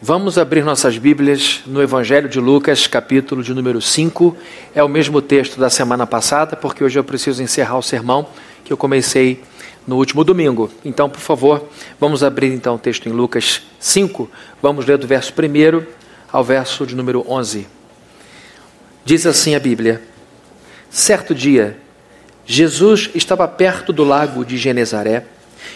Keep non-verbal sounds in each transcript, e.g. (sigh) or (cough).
Vamos abrir nossas Bíblias no Evangelho de Lucas, capítulo de número 5. É o mesmo texto da semana passada, porque hoje eu preciso encerrar o sermão que eu comecei no último domingo. Então, por favor, vamos abrir então o texto em Lucas 5. Vamos ler do verso 1 ao verso de número 11. Diz assim a Bíblia: Certo dia, Jesus estava perto do lago de Genezaré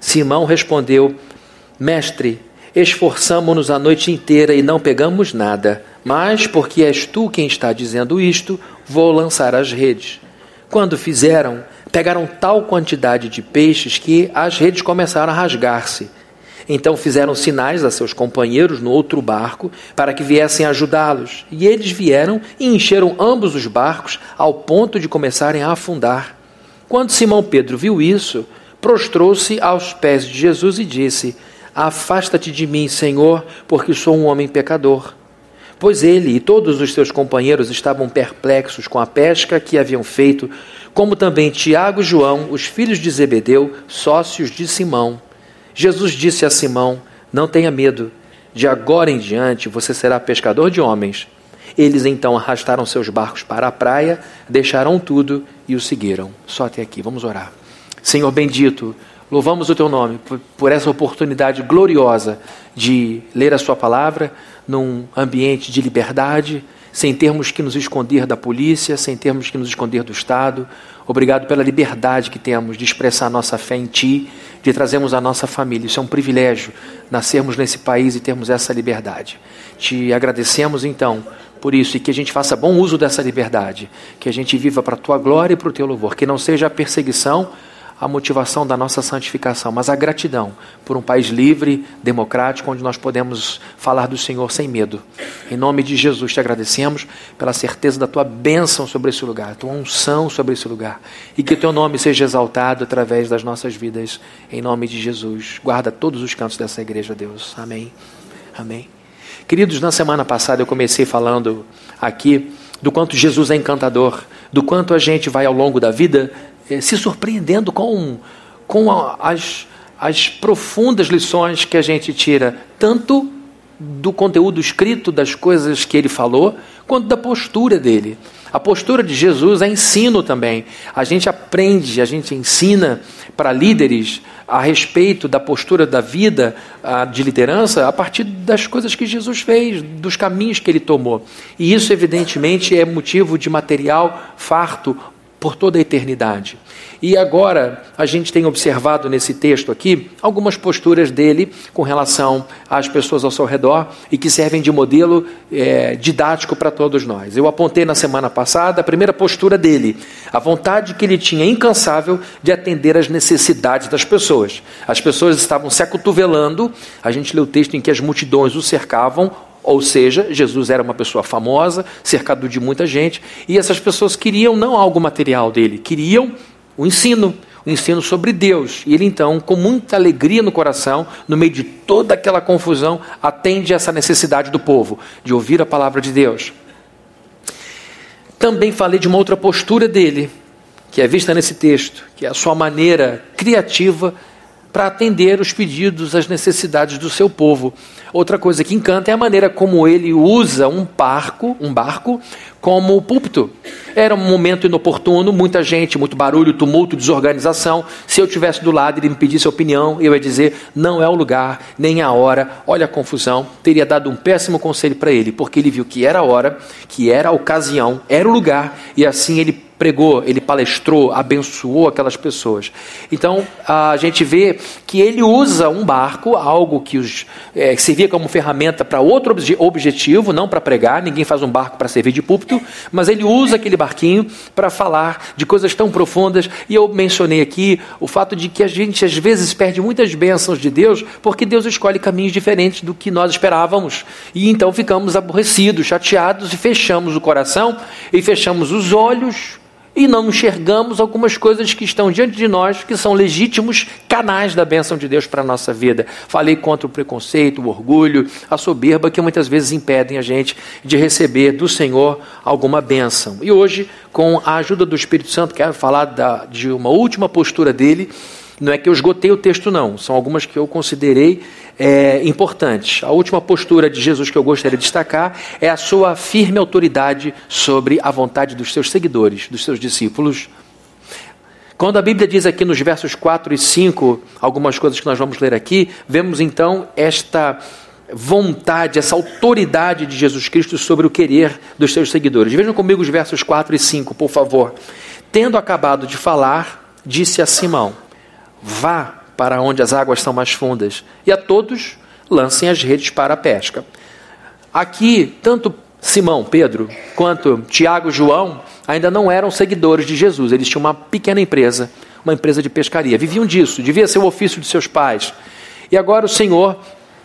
Simão respondeu: Mestre, esforçamo-nos a noite inteira e não pegamos nada, mas porque és tu quem está dizendo isto, vou lançar as redes. Quando fizeram, pegaram tal quantidade de peixes que as redes começaram a rasgar-se. Então fizeram sinais a seus companheiros no outro barco para que viessem ajudá-los. E eles vieram e encheram ambos os barcos ao ponto de começarem a afundar. Quando Simão Pedro viu isso, prostrou-se aos pés de Jesus e disse: Afasta-te de mim, Senhor, porque sou um homem pecador. Pois ele e todos os seus companheiros estavam perplexos com a pesca que haviam feito, como também Tiago e João, os filhos de Zebedeu, sócios de Simão. Jesus disse a Simão: Não tenha medo, de agora em diante você será pescador de homens. Eles então arrastaram seus barcos para a praia, deixaram tudo e o seguiram. Só até aqui, vamos orar. Senhor bendito, louvamos o teu nome por essa oportunidade gloriosa de ler a Sua palavra num ambiente de liberdade, sem termos que nos esconder da polícia, sem termos que nos esconder do Estado. Obrigado pela liberdade que temos de expressar nossa fé em Ti, de trazermos a nossa família. Isso é um privilégio nascermos nesse país e termos essa liberdade. Te agradecemos então por isso e que a gente faça bom uso dessa liberdade, que a gente viva para a Tua glória e para o Teu louvor, que não seja a perseguição a motivação da nossa santificação, mas a gratidão por um país livre, democrático, onde nós podemos falar do Senhor sem medo. Em nome de Jesus te agradecemos pela certeza da tua bênção sobre esse lugar, tua unção sobre esse lugar, e que teu nome seja exaltado através das nossas vidas, em nome de Jesus. Guarda todos os cantos dessa igreja, Deus. Amém. Amém. Queridos, na semana passada eu comecei falando aqui do quanto Jesus é encantador, do quanto a gente vai ao longo da vida se surpreendendo com, com as, as profundas lições que a gente tira, tanto do conteúdo escrito das coisas que ele falou, quanto da postura dele. A postura de Jesus é ensino também. A gente aprende, a gente ensina para líderes a respeito da postura da vida de liderança a partir das coisas que Jesus fez, dos caminhos que ele tomou. E isso, evidentemente, é motivo de material farto por toda a eternidade. E agora a gente tem observado nesse texto aqui algumas posturas dele com relação às pessoas ao seu redor e que servem de modelo é, didático para todos nós. Eu apontei na semana passada a primeira postura dele, a vontade que ele tinha incansável de atender às necessidades das pessoas. As pessoas estavam se acotovelando, a gente lê o texto em que as multidões o cercavam, ou seja, Jesus era uma pessoa famosa, cercado de muita gente, e essas pessoas queriam não algo material dele, queriam o ensino, o ensino sobre Deus. E ele então, com muita alegria no coração, no meio de toda aquela confusão, atende essa necessidade do povo de ouvir a palavra de Deus. Também falei de uma outra postura dele, que é vista nesse texto, que é a sua maneira criativa para atender os pedidos, as necessidades do seu povo. Outra coisa que encanta é a maneira como ele usa um barco, um barco como púlpito. Era um momento inoportuno, muita gente, muito barulho, tumulto, desorganização. Se eu tivesse do lado e ele me pedisse opinião, eu ia dizer: não é o lugar, nem a hora, olha a confusão. Teria dado um péssimo conselho para ele, porque ele viu que era a hora, que era a ocasião, era o lugar, e assim ele pregou, ele palestrou, abençoou aquelas pessoas. Então a gente vê que ele usa um barco, algo que, os, é, que servia como ferramenta para outro obje, objetivo, não para pregar. Ninguém faz um barco para servir de púlpito. mas ele usa aquele barquinho para falar de coisas tão profundas. E eu mencionei aqui o fato de que a gente às vezes perde muitas bênçãos de Deus porque Deus escolhe caminhos diferentes do que nós esperávamos. E então ficamos aborrecidos, chateados e fechamos o coração e fechamos os olhos e não enxergamos algumas coisas que estão diante de nós, que são legítimos canais da bênção de Deus para a nossa vida. Falei contra o preconceito, o orgulho, a soberba, que muitas vezes impedem a gente de receber do Senhor alguma bênção. E hoje, com a ajuda do Espírito Santo, quero falar da, de uma última postura dele. Não é que eu esgotei o texto, não. São algumas que eu considerei é, importantes. A última postura de Jesus que eu gostaria de destacar é a sua firme autoridade sobre a vontade dos seus seguidores, dos seus discípulos. Quando a Bíblia diz aqui nos versos 4 e 5, algumas coisas que nós vamos ler aqui, vemos então esta vontade, essa autoridade de Jesus Cristo sobre o querer dos seus seguidores. Vejam comigo os versos 4 e 5, por favor. Tendo acabado de falar, disse a Simão: Vá para onde as águas são mais fundas, e a todos lancem as redes para a pesca. Aqui, tanto Simão, Pedro, quanto Tiago, João, ainda não eram seguidores de Jesus. Eles tinham uma pequena empresa, uma empresa de pescaria. Viviam disso, devia ser o ofício de seus pais. E agora o Senhor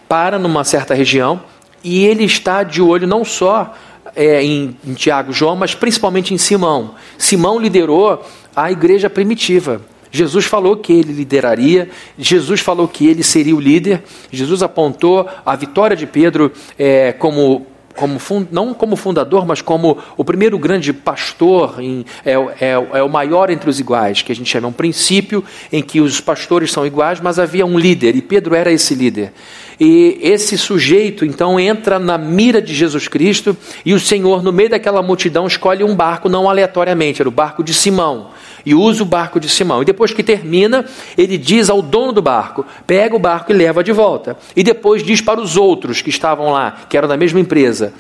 para numa certa região e ele está de olho não só é, em, em Tiago, João, mas principalmente em Simão. Simão liderou a igreja primitiva. Jesus falou que ele lideraria, Jesus falou que ele seria o líder, Jesus apontou a vitória de Pedro é, como como não como fundador, mas como o primeiro grande pastor, em, é, é, é, o maior entre os iguais, que a gente chama um princípio em que os pastores são iguais, mas havia um líder, e Pedro era esse líder. E esse sujeito, então, entra na mira de Jesus Cristo, e o Senhor, no meio daquela multidão, escolhe um barco, não aleatoriamente, era o barco de Simão e usa o barco de Simão. E depois que termina, ele diz ao dono do barco: pega o barco e leva de volta. E depois diz para os outros que estavam lá, que eram da mesma empresa: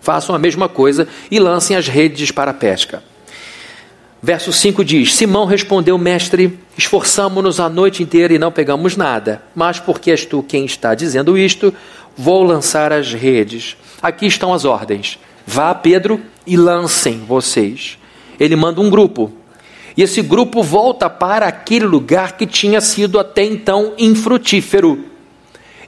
façam a mesma coisa e lancem as redes para a pesca. Verso 5 diz: Simão respondeu, mestre, esforçamo-nos a noite inteira e não pegamos nada. Mas porque és tu quem está dizendo isto, vou lançar as redes. Aqui estão as ordens. Vá, Pedro, e lancem vocês. Ele manda um grupo. E esse grupo volta para aquele lugar que tinha sido até então infrutífero.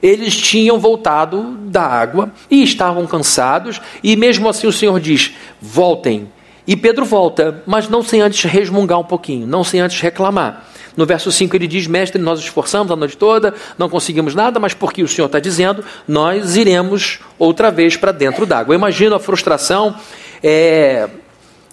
Eles tinham voltado da água e estavam cansados, e mesmo assim o Senhor diz: voltem. E Pedro volta, mas não sem antes resmungar um pouquinho, não sem antes reclamar. No verso 5 ele diz: Mestre, nós esforçamos a noite toda, não conseguimos nada, mas porque o Senhor está dizendo, nós iremos outra vez para dentro d'água. Eu imagino a frustração é,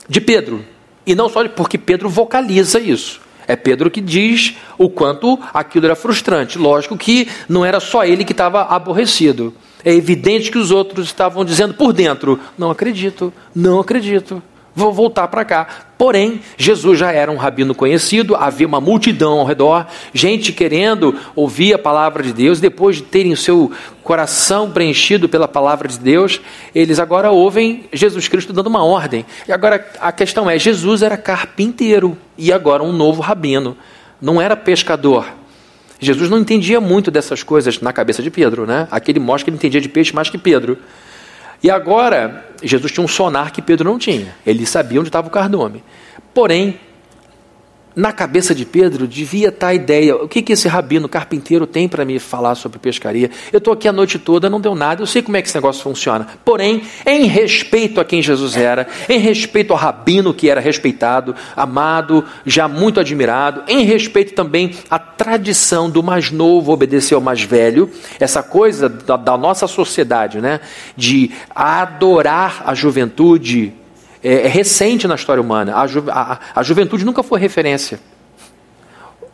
de Pedro, e não só porque Pedro vocaliza isso. É Pedro que diz o quanto aquilo era frustrante. Lógico que não era só ele que estava aborrecido. É evidente que os outros estavam dizendo por dentro: não acredito, não acredito vou voltar para cá. Porém, Jesus já era um rabino conhecido, havia uma multidão ao redor, gente querendo ouvir a palavra de Deus, depois de terem o seu coração preenchido pela palavra de Deus, eles agora ouvem Jesus Cristo dando uma ordem. E agora a questão é: Jesus era carpinteiro e agora um novo rabino, não era pescador. Jesus não entendia muito dessas coisas na cabeça de Pedro, né? Aquele mostra que ele entendia de peixe mais que Pedro. E agora, Jesus tinha um sonar que Pedro não tinha. Ele sabia onde estava o cardume. Porém, na cabeça de Pedro devia estar a ideia: o que, que esse rabino carpinteiro tem para me falar sobre pescaria? Eu estou aqui a noite toda, não deu nada, eu sei como é que esse negócio funciona. Porém, em respeito a quem Jesus era, em respeito ao rabino que era respeitado, amado, já muito admirado, em respeito também à tradição do mais novo obedecer ao mais velho, essa coisa da, da nossa sociedade, né, de adorar a juventude é, é recente na história humana. A, ju, a, a juventude nunca foi referência.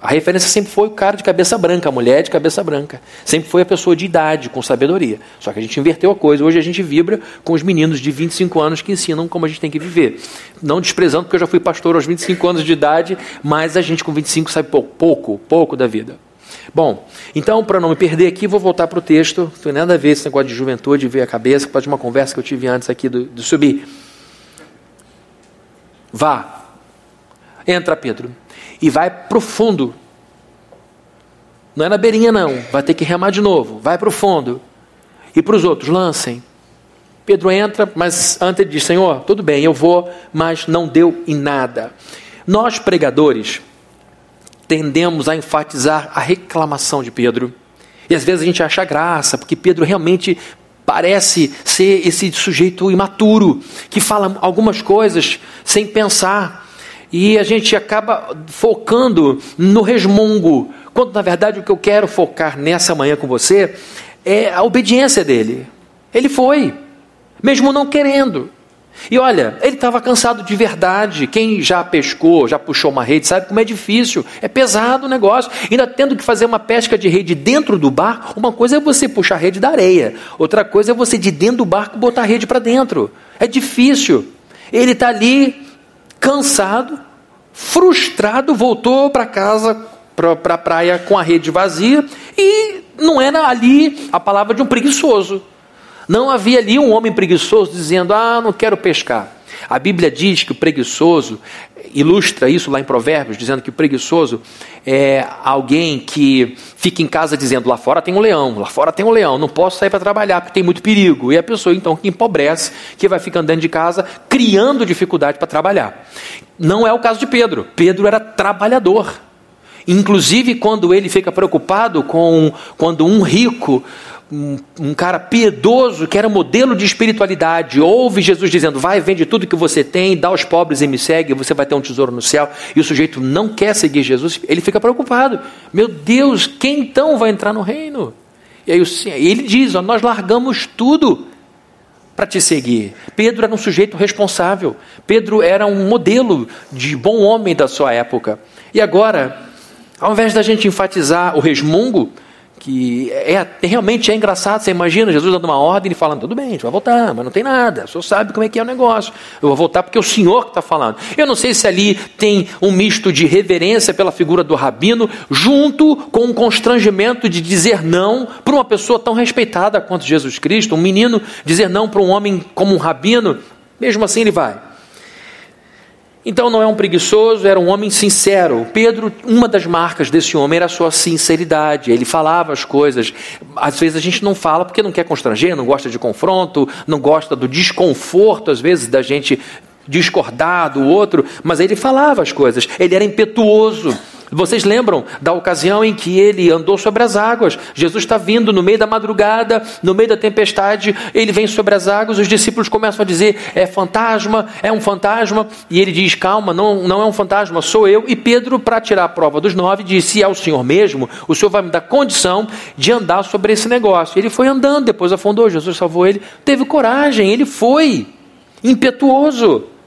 A referência sempre foi o cara de cabeça branca, a mulher de cabeça branca. Sempre foi a pessoa de idade, com sabedoria. Só que a gente inverteu a coisa. Hoje a gente vibra com os meninos de 25 anos que ensinam como a gente tem que viver. Não desprezando, porque eu já fui pastor aos 25 anos de idade, mas a gente com 25 sabe pouco, pouco, pouco da vida. Bom, então, para não me perder aqui, vou voltar para o texto. Não tem nada a ver esse negócio de juventude, ver a cabeça, pode uma conversa que eu tive antes aqui do, do subir. Vá. Entra, Pedro. E vai para o fundo. Não é na beirinha, não. Vai ter que remar de novo. Vai para o fundo. E para os outros, lancem. Pedro entra, mas antes ele diz: Senhor, tudo bem, eu vou, mas não deu em nada. Nós, pregadores, tendemos a enfatizar a reclamação de Pedro. E às vezes a gente acha graça, porque Pedro realmente parece ser esse sujeito imaturo, que fala algumas coisas sem pensar. E a gente acaba focando no resmungo, quando na verdade o que eu quero focar nessa manhã com você é a obediência dele. Ele foi, mesmo não querendo. E olha, ele estava cansado de verdade. Quem já pescou, já puxou uma rede, sabe como é difícil. É pesado o negócio. Ainda tendo que fazer uma pesca de rede dentro do barco, uma coisa é você puxar a rede da areia, outra coisa é você de dentro do barco botar a rede para dentro. É difícil. Ele está ali, cansado, frustrado, voltou para casa, para a praia com a rede vazia, e não era ali a palavra de um preguiçoso. Não havia ali um homem preguiçoso dizendo: Ah, não quero pescar. A Bíblia diz que o preguiçoso, ilustra isso lá em Provérbios, dizendo que o preguiçoso é alguém que fica em casa dizendo: lá fora tem um leão, lá fora tem um leão, não posso sair para trabalhar porque tem muito perigo. E a pessoa então que empobrece, que vai ficando dentro de casa, criando dificuldade para trabalhar. Não é o caso de Pedro. Pedro era trabalhador. Inclusive, quando ele fica preocupado com quando um rico um, um, cara piedoso que era modelo de espiritualidade, ouve Jesus dizendo: Vai, vende tudo que você tem, dá aos pobres e me segue, você vai ter um tesouro no céu. E o sujeito não quer seguir Jesus, ele fica preocupado: Meu Deus, quem então vai entrar no reino? E aí ele diz: ó, Nós largamos tudo para te seguir. Pedro era um sujeito responsável, Pedro era um modelo de bom homem da sua época. E agora, ao invés da gente enfatizar o resmungo, que é, realmente é engraçado. Você imagina Jesus dando uma ordem e falando: tudo bem, a gente vai voltar, mas não tem nada. O senhor sabe como é que é o negócio. Eu vou voltar porque é o senhor que está falando. Eu não sei se ali tem um misto de reverência pela figura do rabino, junto com um constrangimento de dizer não para uma pessoa tão respeitada quanto Jesus Cristo. Um menino dizer não para um homem como um rabino, mesmo assim ele vai. Então não é um preguiçoso, era um homem sincero. Pedro, uma das marcas desse homem era a sua sinceridade. Ele falava as coisas. Às vezes a gente não fala porque não quer constranger, não gosta de confronto, não gosta do desconforto, às vezes, da gente discordar do outro, mas ele falava as coisas. Ele era impetuoso. Vocês lembram da ocasião em que ele andou sobre as águas? Jesus está vindo no meio da madrugada, no meio da tempestade, ele vem sobre as águas, os discípulos começam a dizer: é fantasma, é um fantasma, e ele diz: calma, não, não é um fantasma, sou eu. E Pedro, para tirar a prova dos nove, disse: se é o Senhor mesmo, o Senhor vai me dar condição de andar sobre esse negócio. Ele foi andando, depois afundou, Jesus salvou ele, teve coragem, ele foi impetuoso.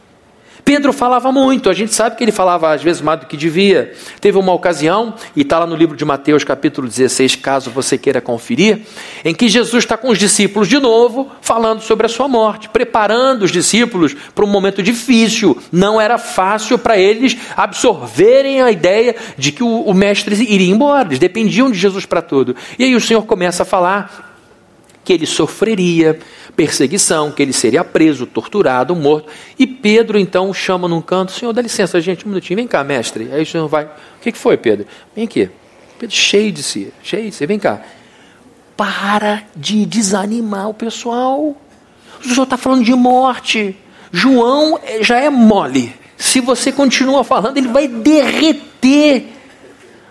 Pedro falava muito, a gente sabe que ele falava às vezes mais do que devia. Teve uma ocasião, e está lá no livro de Mateus, capítulo 16, caso você queira conferir, em que Jesus está com os discípulos de novo, falando sobre a sua morte, preparando os discípulos para um momento difícil. Não era fácil para eles absorverem a ideia de que o, o mestre iria embora, eles dependiam de Jesus para tudo. E aí o Senhor começa a falar que ele sofreria perseguição, que ele seria preso, torturado, morto. E Pedro então chama num canto: Senhor, dá licença, gente, um minutinho, vem cá, mestre. Aí o senhor vai: O que, foi, Pedro? Vem aqui. Pedro, cheio de si, cheio de si, vem cá. Para de desanimar o pessoal. O senhor está falando de morte. João eh, já é mole. Se você continua falando, ele vai derreter.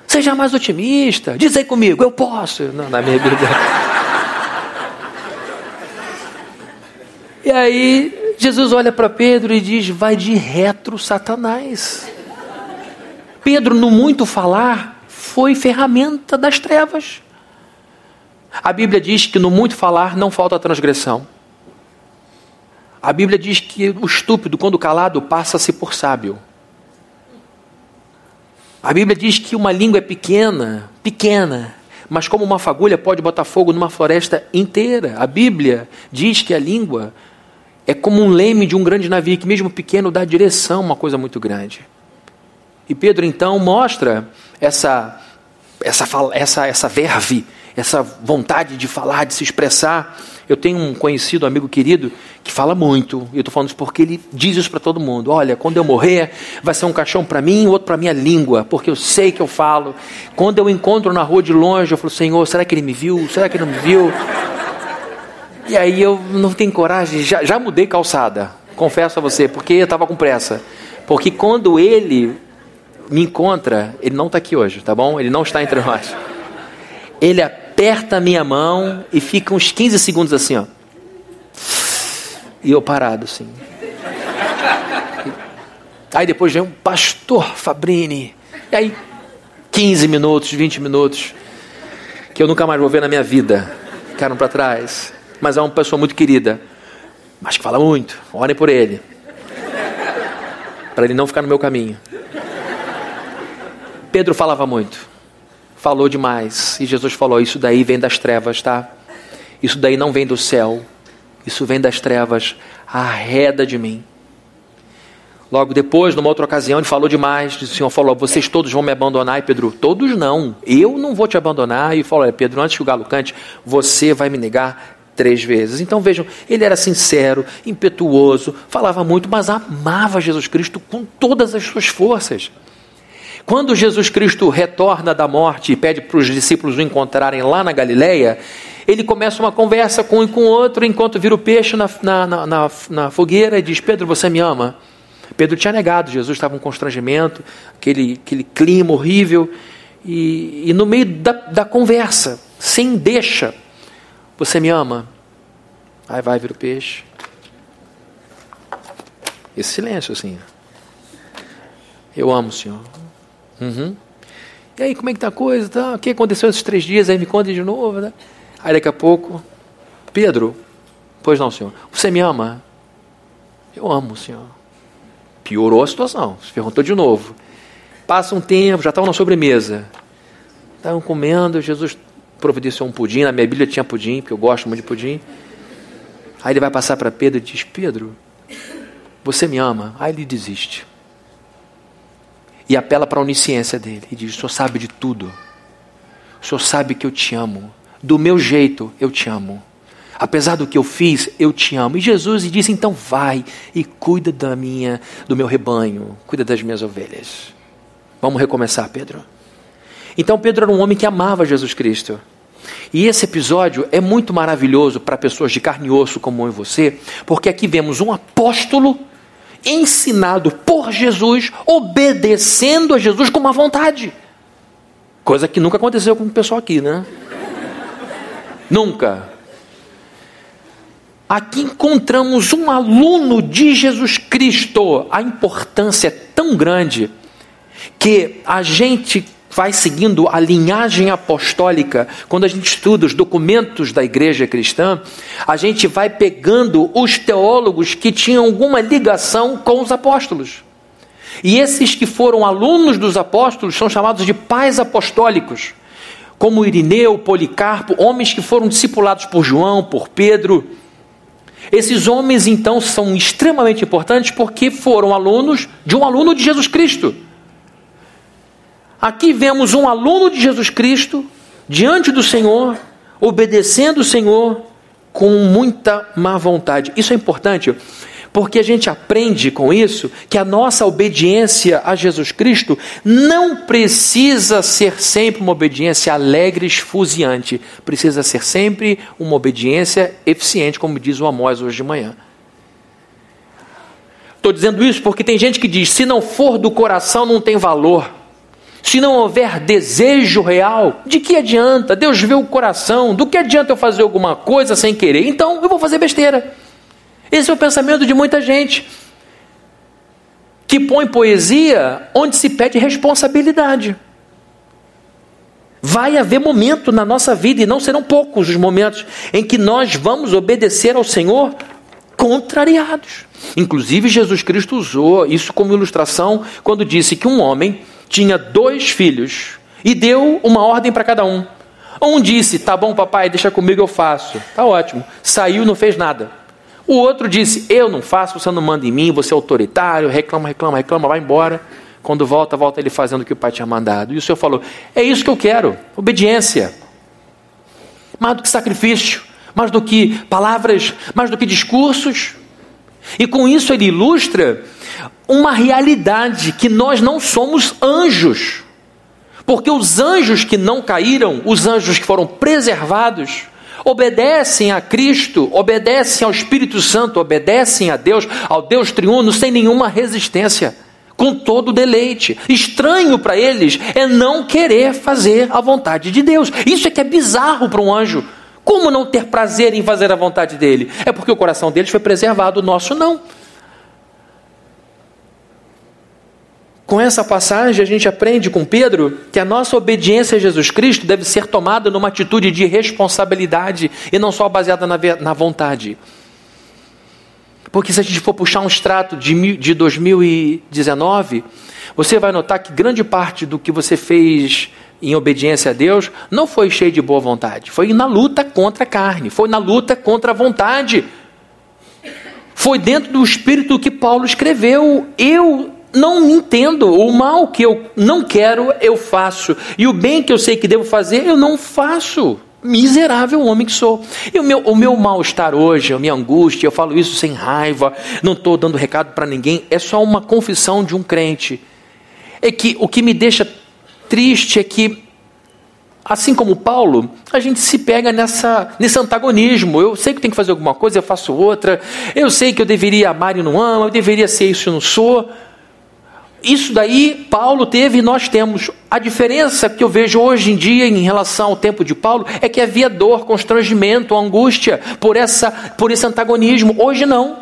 Seja mais otimista. Diz aí comigo, eu posso. Não, na minha Bíblia. E aí Jesus olha para Pedro e diz: Vai de retro, Satanás. Pedro, no muito falar, foi ferramenta das trevas. A Bíblia diz que no muito falar não falta transgressão. A Bíblia diz que o estúpido, quando calado, passa-se por sábio. A Bíblia diz que uma língua é pequena, pequena, mas como uma fagulha pode botar fogo numa floresta inteira. A Bíblia diz que a língua é como um leme de um grande navio que, mesmo pequeno, dá direção a uma coisa muito grande. E Pedro então mostra essa, essa, essa, essa verve, essa vontade de falar, de se expressar. Eu tenho um conhecido, um amigo querido, que fala muito, e eu estou falando isso porque ele diz isso para todo mundo: olha, quando eu morrer, vai ser um caixão para mim e outro para minha língua, porque eu sei que eu falo. Quando eu encontro na rua de longe, eu falo: Senhor, será que ele me viu? Será que ele não me viu? E aí eu não tenho coragem, já, já mudei calçada, confesso a você, porque eu estava com pressa. Porque quando ele me encontra, ele não está aqui hoje, tá bom? Ele não está entre nós. Ele aperta a minha mão e fica uns 15 segundos assim, ó. E eu parado, assim. Aí depois vem um pastor Fabrini. E aí, 15 minutos, 20 minutos, que eu nunca mais vou ver na minha vida. Ficaram para trás. Mas é uma pessoa muito querida. Mas que fala muito. Orem por ele. Para ele não ficar no meu caminho. Pedro falava muito. Falou demais. E Jesus falou: Isso daí vem das trevas, tá? Isso daí não vem do céu. Isso vem das trevas. Arreda de mim. Logo depois, numa outra ocasião, ele falou demais. O Senhor falou: Vocês todos vão me abandonar. E Pedro, todos não. Eu não vou te abandonar. E falou: Pedro, antes que o galo cante, você vai me negar três vezes. Então vejam, ele era sincero, impetuoso, falava muito, mas amava Jesus Cristo com todas as suas forças. Quando Jesus Cristo retorna da morte e pede para os discípulos o encontrarem lá na Galileia, ele começa uma conversa com um e com outro enquanto vira o peixe na, na, na, na fogueira e diz: Pedro, você me ama? Pedro tinha negado, Jesus estava um constrangimento, aquele, aquele clima horrível. E, e no meio da, da conversa, sem deixa, você me ama? Aí vai vir o peixe. Esse silêncio assim. Eu amo Senhor. Uhum. E aí, como é que tá a coisa? Tá? O que aconteceu esses três dias? Aí me conta de novo. Né? Aí daqui a pouco, Pedro, pois não, Senhor, você me ama? Eu amo Senhor. Piorou a situação. Se perguntou de novo. Passa um tempo, já estavam na sobremesa. Estavam comendo, Jesus providenciou um pudim. Na minha Bíblia tinha pudim, porque eu gosto muito de pudim. Aí ele vai passar para Pedro e diz: Pedro, você me ama? Aí ele desiste. E apela para a onisciência dele e diz: O senhor sabe de tudo. O senhor sabe que eu te amo. Do meu jeito, eu te amo. Apesar do que eu fiz, eu te amo. E Jesus disse: então vai e cuida da minha, do meu rebanho, cuida das minhas ovelhas. Vamos recomeçar, Pedro. Então Pedro era um homem que amava Jesus Cristo. E esse episódio é muito maravilhoso para pessoas de carne e osso como eu e você, porque aqui vemos um apóstolo ensinado por Jesus, obedecendo a Jesus com uma vontade. Coisa que nunca aconteceu com o pessoal aqui, né? nunca. Aqui encontramos um aluno de Jesus Cristo. A importância é tão grande que a gente vai seguindo a linhagem apostólica. Quando a gente estuda os documentos da igreja cristã, a gente vai pegando os teólogos que tinham alguma ligação com os apóstolos. E esses que foram alunos dos apóstolos são chamados de pais apostólicos, como Irineu, Policarpo, homens que foram discipulados por João, por Pedro. Esses homens, então, são extremamente importantes porque foram alunos de um aluno de Jesus Cristo. Aqui vemos um aluno de Jesus Cristo diante do Senhor, obedecendo o Senhor com muita má vontade. Isso é importante porque a gente aprende com isso que a nossa obediência a Jesus Cristo não precisa ser sempre uma obediência alegre, esfuziante, precisa ser sempre uma obediência eficiente, como diz o Amós hoje de manhã. Estou dizendo isso porque tem gente que diz: se não for do coração, não tem valor. Se não houver desejo real, de que adianta? Deus vê o coração. Do que adianta eu fazer alguma coisa sem querer? Então eu vou fazer besteira. Esse é o pensamento de muita gente que põe poesia onde se pede responsabilidade. Vai haver momento na nossa vida, e não serão poucos os momentos, em que nós vamos obedecer ao Senhor contrariados. Inclusive, Jesus Cristo usou isso como ilustração quando disse que um homem tinha dois filhos e deu uma ordem para cada um. Um disse: Tá bom, papai, deixa comigo, eu faço. Tá ótimo. Saiu, não fez nada. O outro disse: Eu não faço, você não manda em mim, você é autoritário, reclama, reclama, reclama, vai embora. Quando volta, volta ele fazendo o que o pai tinha mandado. E o senhor falou: É isso que eu quero, obediência. Mais do que sacrifício, mais do que palavras, mais do que discursos. E com isso ele ilustra uma realidade que nós não somos anjos. Porque os anjos que não caíram, os anjos que foram preservados, obedecem a Cristo, obedecem ao Espírito Santo, obedecem a Deus, ao Deus triuno, sem nenhuma resistência, com todo deleite. Estranho para eles é não querer fazer a vontade de Deus. Isso é que é bizarro para um anjo. Como não ter prazer em fazer a vontade dele? É porque o coração deles foi preservado, o nosso não. Com essa passagem, a gente aprende com Pedro que a nossa obediência a Jesus Cristo deve ser tomada numa atitude de responsabilidade e não só baseada na, na vontade. Porque se a gente for puxar um extrato de, de 2019, você vai notar que grande parte do que você fez em obediência a Deus não foi cheio de boa vontade, foi na luta contra a carne, foi na luta contra a vontade. Foi dentro do espírito que Paulo escreveu: Eu não entendo. O mal que eu não quero, eu faço. E o bem que eu sei que devo fazer, eu não faço. Miserável homem que sou. E o meu, o meu mal-estar hoje, a minha angústia, eu falo isso sem raiva, não estou dando recado para ninguém, é só uma confissão de um crente. É que o que me deixa triste é que, assim como Paulo, a gente se pega nessa, nesse antagonismo. Eu sei que tem que fazer alguma coisa, eu faço outra. Eu sei que eu deveria amar e não amo, eu deveria ser isso e não sou. Isso daí Paulo teve e nós temos. A diferença que eu vejo hoje em dia em relação ao tempo de Paulo é que havia dor, constrangimento, angústia por, essa, por esse antagonismo. Hoje não.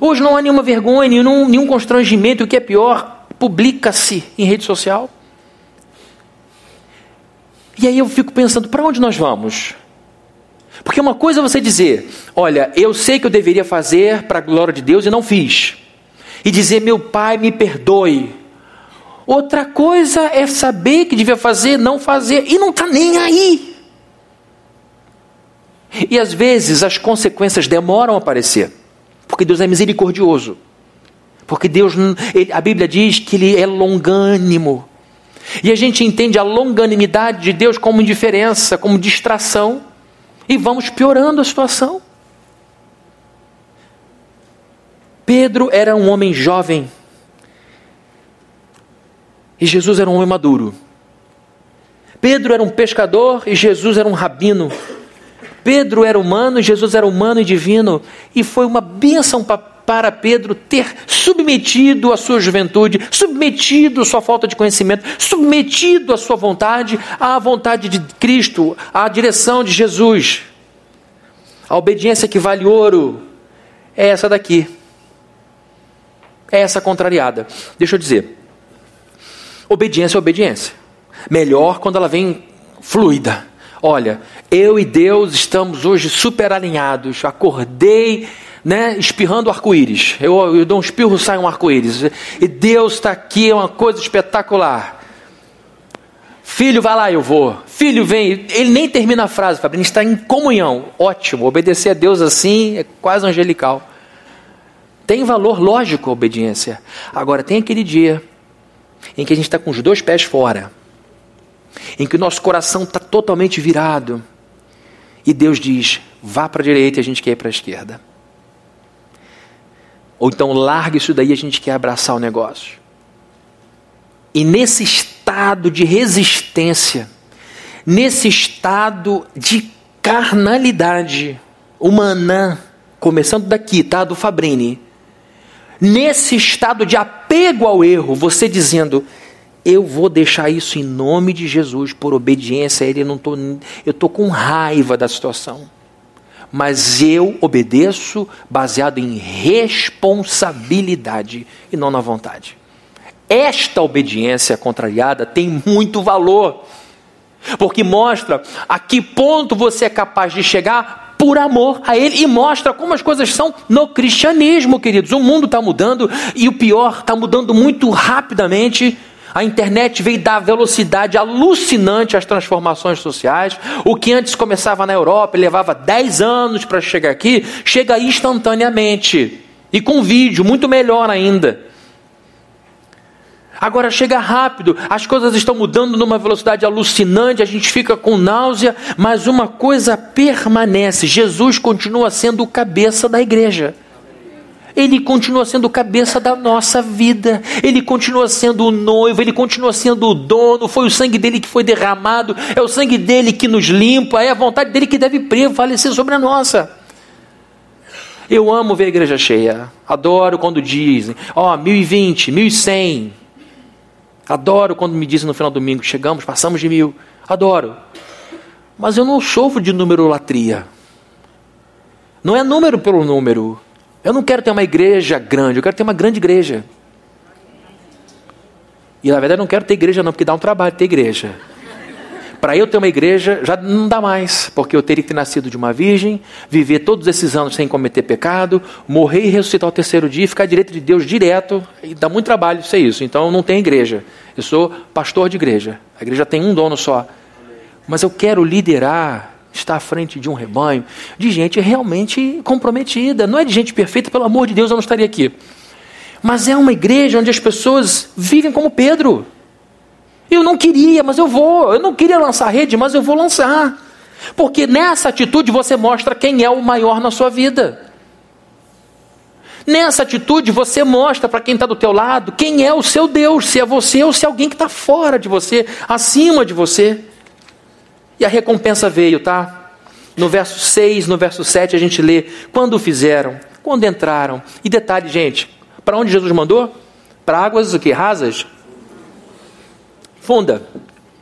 Hoje não há nenhuma vergonha, nenhum, nenhum constrangimento. O que é pior, publica-se em rede social. E aí eu fico pensando: para onde nós vamos? Porque uma coisa é você dizer: olha, eu sei que eu deveria fazer para a glória de Deus e não fiz e dizer: Meu pai, me perdoe. Outra coisa é saber que devia fazer, não fazer e não está nem aí. E às vezes as consequências demoram a aparecer, porque Deus é misericordioso. Porque Deus, a Bíblia diz que Ele é longânimo. E a gente entende a longanimidade de Deus como indiferença, como distração, e vamos piorando a situação. Pedro era um homem jovem e Jesus era um homem maduro. Pedro era um pescador e Jesus era um rabino. Pedro era humano e Jesus era humano e divino. E foi uma bênção para Pedro ter submetido a sua juventude, submetido a sua falta de conhecimento, submetido a sua vontade à vontade de Cristo, à direção de Jesus. A obediência que vale ouro é essa daqui é essa contrariada. Deixa eu dizer. Obediência é obediência. Melhor quando ela vem fluida. Olha, eu e Deus estamos hoje super alinhados. Acordei, né, espirrando arco-íris. Eu, eu dou um espirro, sai um arco-íris. E Deus está aqui, é uma coisa espetacular. Filho, vai lá, eu vou. Filho, vem. Ele nem termina a frase, Fabrício, está em comunhão. Ótimo, obedecer a Deus assim é quase angelical. Tem valor lógico a obediência. Agora, tem aquele dia em que a gente está com os dois pés fora, em que o nosso coração está totalmente virado, e Deus diz: vá para a direita e a gente quer ir para a esquerda. Ou então larga isso daí e a gente quer abraçar o negócio. E nesse estado de resistência, nesse estado de carnalidade humana, começando daqui, tá? Do Fabrini nesse estado de apego ao erro, você dizendo: eu vou deixar isso em nome de Jesus por obediência a Ele. Eu não tô, eu estou com raiva da situação, mas eu obedeço baseado em responsabilidade e não na vontade. Esta obediência contrariada tem muito valor, porque mostra a que ponto você é capaz de chegar por amor a Ele e mostra como as coisas são no cristianismo, queridos. O mundo está mudando e o pior, está mudando muito rapidamente. A internet veio dar velocidade alucinante às transformações sociais. O que antes começava na Europa e levava 10 anos para chegar aqui, chega instantaneamente. E com vídeo, muito melhor ainda. Agora chega rápido, as coisas estão mudando numa velocidade alucinante, a gente fica com náusea, mas uma coisa permanece: Jesus continua sendo o cabeça da igreja. Ele continua sendo o cabeça da nossa vida. Ele continua sendo o noivo, ele continua sendo o dono. Foi o sangue dele que foi derramado, é o sangue dele que nos limpa, é a vontade dele que deve prevalecer sobre a nossa. Eu amo ver a igreja cheia. Adoro quando dizem, ó, oh, 1020, 1100. Adoro quando me dizem no final do domingo, chegamos, passamos de mil. Adoro. Mas eu não sofro de numerolatria. Não é número pelo número. Eu não quero ter uma igreja grande, eu quero ter uma grande igreja. E na verdade eu não quero ter igreja não, porque dá um trabalho ter igreja. Para eu ter uma igreja, já não dá mais, porque eu teria que ter nascido de uma virgem, viver todos esses anos sem cometer pecado, morrer e ressuscitar ao terceiro dia, ficar direito de Deus direto, e dá muito trabalho ser isso. Então não tem igreja. Eu sou pastor de igreja. A igreja tem um dono só. Mas eu quero liderar, estar à frente de um rebanho, de gente realmente comprometida. Não é de gente perfeita, pelo amor de Deus, eu não estaria aqui. Mas é uma igreja onde as pessoas vivem como Pedro. Eu não queria, mas eu vou. Eu não queria lançar rede, mas eu vou lançar. Porque nessa atitude você mostra quem é o maior na sua vida. Nessa atitude você mostra para quem está do teu lado quem é o seu Deus, se é você ou se é alguém que está fora de você, acima de você. E a recompensa veio, tá? No verso 6, no verso 7 a gente lê, quando fizeram, quando entraram. E detalhe, gente, para onde Jesus mandou? Para águas o que? Rasas? Funda.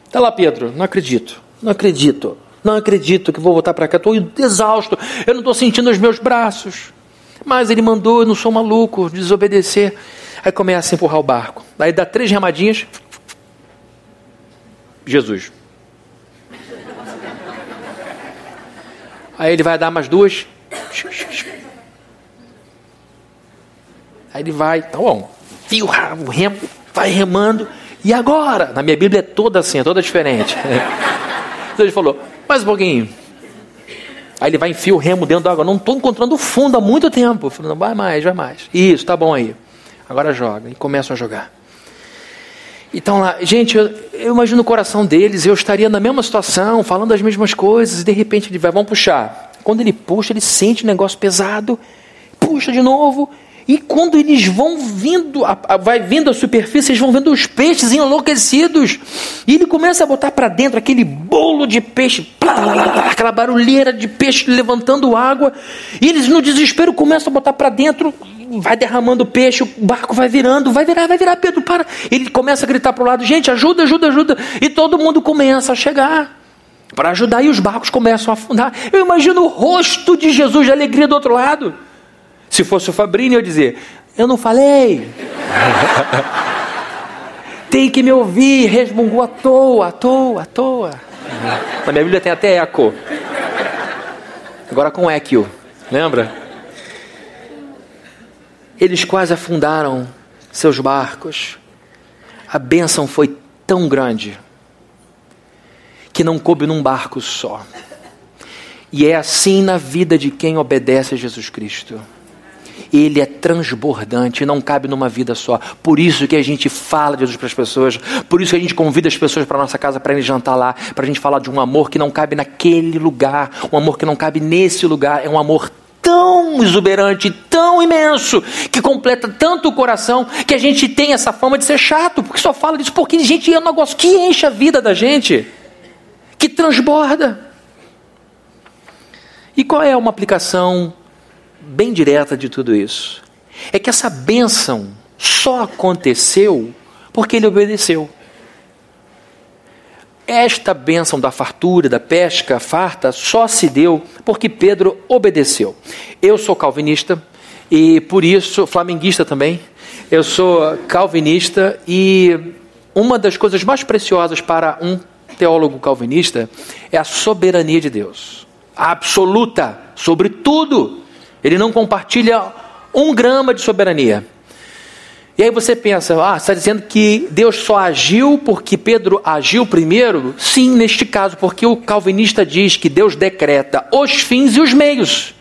Está lá, Pedro. Não acredito. Não acredito. Não acredito que vou voltar para cá. Estou exausto. Eu não estou sentindo os meus braços. Mas ele mandou, eu não sou maluco, desobedecer. Aí começa a empurrar o barco. Aí dá três remadinhas. Jesus. Aí ele vai dar mais duas. Aí ele vai, tá bom. Fio o remo, vai remando. E agora? Na minha Bíblia é toda assim, é toda diferente. (laughs) então ele falou, mais um pouquinho. Aí ele vai enfiar o remo dentro da água. Não estou encontrando fundo há muito tempo. Eu falei, não, vai mais, vai mais. Isso, tá bom aí. Agora joga. E começam a jogar. Então lá, gente, eu, eu, imagino o coração deles, eu estaria na mesma situação, falando as mesmas coisas, e de repente ele vai, vamos puxar. Quando ele puxa, ele sente um negócio pesado, puxa de novo, e quando eles vão vindo, a, a, vai vindo à superfície, eles vão vendo os peixes enlouquecidos. E ele começa a botar para dentro aquele bolo de peixe, plá, aquela barulheira de peixe levantando água. E eles, no desespero, começam a botar para dentro, vai derramando peixe, o barco vai virando, vai virar, vai virar, Pedro, para. Ele começa a gritar para o lado: gente, ajuda, ajuda, ajuda. E todo mundo começa a chegar para ajudar, e os barcos começam a afundar. Eu imagino o rosto de Jesus de alegria do outro lado. Se fosse o Fabrini, eu dizer: Eu não falei. (laughs) tem que me ouvir, resmungou à toa, à toa, à toa. Na minha Bíblia tem até eco. Agora com equio, lembra? Eles quase afundaram seus barcos. A bênção foi tão grande que não coube num barco só. E é assim na vida de quem obedece a Jesus Cristo ele é transbordante, não cabe numa vida só. Por isso que a gente fala de Jesus para as pessoas, por isso que a gente convida as pessoas para nossa casa para ir jantar lá, para a gente falar de um amor que não cabe naquele lugar, um amor que não cabe nesse lugar, é um amor tão exuberante, tão imenso, que completa tanto o coração, que a gente tem essa fama de ser chato, porque só fala disso, porque a gente é um negócio que enche a vida da gente, que transborda. E qual é uma aplicação bem direta de tudo isso. É que essa bênção só aconteceu porque ele obedeceu. Esta bênção da fartura, da pesca farta, só se deu porque Pedro obedeceu. Eu sou calvinista e por isso, flamenguista também, eu sou calvinista e uma das coisas mais preciosas para um teólogo calvinista é a soberania de Deus absoluta sobre tudo. Ele não compartilha um grama de soberania. E aí você pensa, ah, está dizendo que Deus só agiu porque Pedro agiu primeiro? Sim, neste caso, porque o calvinista diz que Deus decreta os fins e os meios.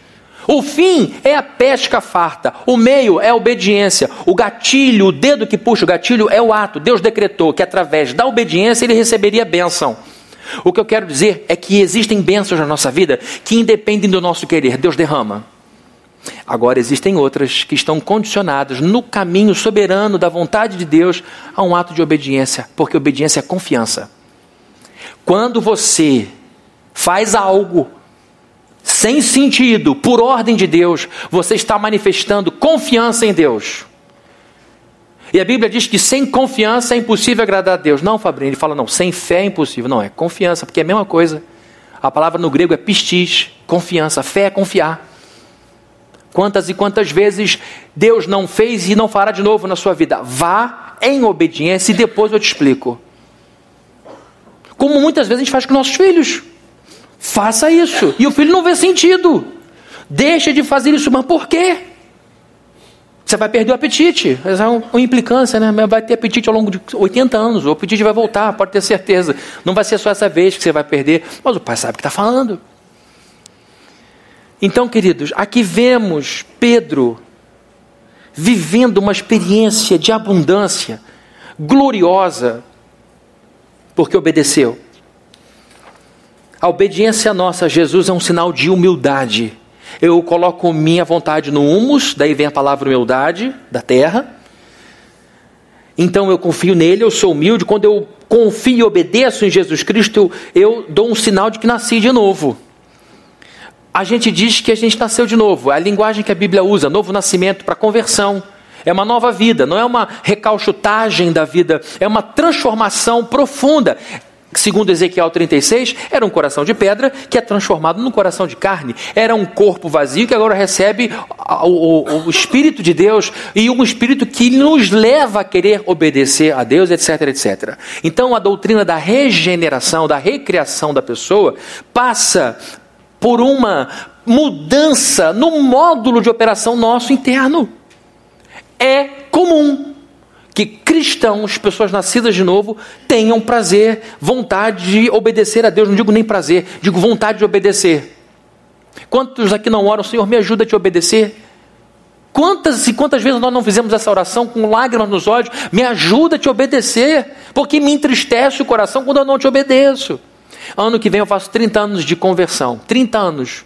O fim é a pesca farta, o meio é a obediência, o gatilho, o dedo que puxa o gatilho é o ato. Deus decretou que através da obediência ele receberia bênção. O que eu quero dizer é que existem bênçãos na nossa vida que independem do nosso querer, Deus derrama. Agora existem outras que estão condicionadas no caminho soberano da vontade de Deus a um ato de obediência, porque obediência é confiança. Quando você faz algo sem sentido, por ordem de Deus, você está manifestando confiança em Deus. E a Bíblia diz que sem confiança é impossível agradar a Deus. Não, Fabrício, ele fala, não, sem fé é impossível. Não, é confiança, porque é a mesma coisa. A palavra no grego é pistis, confiança. Fé é confiar. Quantas e quantas vezes Deus não fez e não fará de novo na sua vida? Vá em obediência e depois eu te explico. Como muitas vezes a gente faz com nossos filhos. Faça isso. E o filho não vê sentido. Deixa de fazer isso, mas por quê? Você vai perder o apetite. Essa é uma implicância, né? Vai ter apetite ao longo de 80 anos. O apetite vai voltar, pode ter certeza. Não vai ser só essa vez que você vai perder. Mas o pai sabe o que está falando. Então, queridos, aqui vemos Pedro vivendo uma experiência de abundância gloriosa, porque obedeceu. A obediência nossa a Jesus é um sinal de humildade. Eu coloco minha vontade no humus, daí vem a palavra humildade, da terra. Então eu confio nele, eu sou humilde. Quando eu confio e obedeço em Jesus Cristo, eu, eu dou um sinal de que nasci de novo. A gente diz que a gente nasceu de novo. É a linguagem que a Bíblia usa, novo nascimento para conversão. É uma nova vida, não é uma recalchutagem da vida, é uma transformação profunda segundo Ezequiel 36, era um coração de pedra que é transformado num coração de carne. Era um corpo vazio que agora recebe o, o, o, Espírito de Deus e um Espírito que nos leva a querer obedecer a Deus, etc, etc. Então a doutrina da regeneração, da recriação da pessoa, passa por uma mudança no módulo de operação nosso interno. É comum que cristãos, pessoas nascidas de novo, tenham prazer, vontade de obedecer a Deus. Não digo nem prazer, digo vontade de obedecer. Quantos aqui não oram, Senhor, me ajuda a te obedecer? Quantas e quantas vezes nós não fizemos essa oração com lágrimas nos olhos? Me ajuda a te obedecer, porque me entristece o coração quando eu não te obedeço. Ano que vem eu faço 30 anos de conversão. 30 anos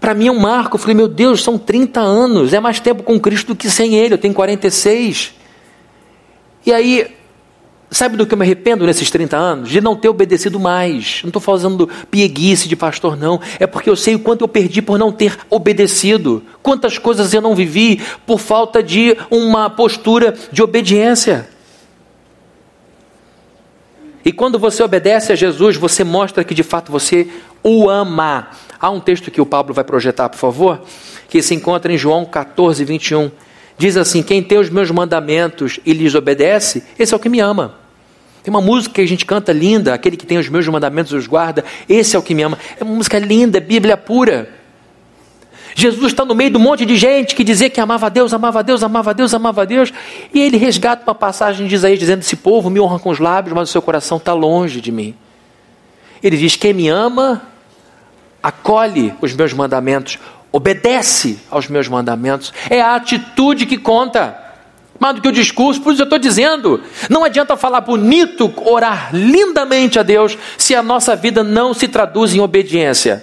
para mim é um marco. Eu falei, meu Deus, são 30 anos, é mais tempo com Cristo do que sem Ele. Eu tenho 46. E aí, sabe do que eu me arrependo nesses 30 anos? De não ter obedecido mais. Não estou fazendo pieguice de pastor, não. É porque eu sei o quanto eu perdi por não ter obedecido. Quantas coisas eu não vivi por falta de uma postura de obediência. E quando você obedece a Jesus, você mostra que de fato você o ama. Há um texto que o Pablo vai projetar, por favor, que se encontra em João 14, 21. Diz assim: Quem tem os meus mandamentos e lhes obedece, esse é o que me ama. Tem uma música que a gente canta linda, aquele que tem os meus mandamentos os guarda, esse é o que me ama. É uma música linda, é Bíblia pura. Jesus está no meio de um monte de gente que dizia que amava Deus, amava Deus, amava Deus, amava Deus, e ele resgata uma passagem de Isaías dizendo: Esse povo me honra com os lábios, mas o seu coração está longe de mim. Ele diz: Quem me ama, acolhe os meus mandamentos, obedece aos meus mandamentos. É a atitude que conta. Mais do que o discurso, por isso eu estou dizendo, não adianta falar bonito, orar lindamente a Deus, se a nossa vida não se traduz em obediência.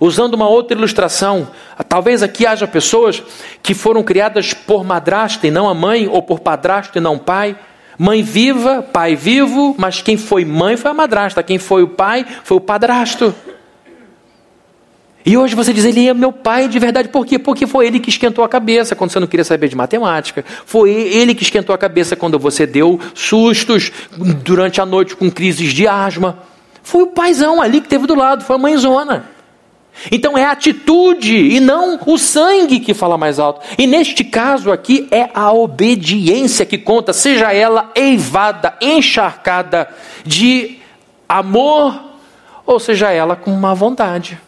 Usando uma outra ilustração, talvez aqui haja pessoas que foram criadas por madrasta e não a mãe, ou por padrasto e não pai. Mãe viva, pai vivo, mas quem foi mãe foi a madrasta, quem foi o pai foi o padrasto. E hoje você diz, ele é meu pai de verdade, por quê? Porque foi ele que esquentou a cabeça quando você não queria saber de matemática. Foi ele que esquentou a cabeça quando você deu sustos durante a noite com crises de asma. Foi o paizão ali que teve do lado, foi a mãezona. Então é a atitude e não o sangue que fala mais alto. E neste caso aqui é a obediência que conta, seja ela eivada, encharcada de amor, ou seja ela com má vontade.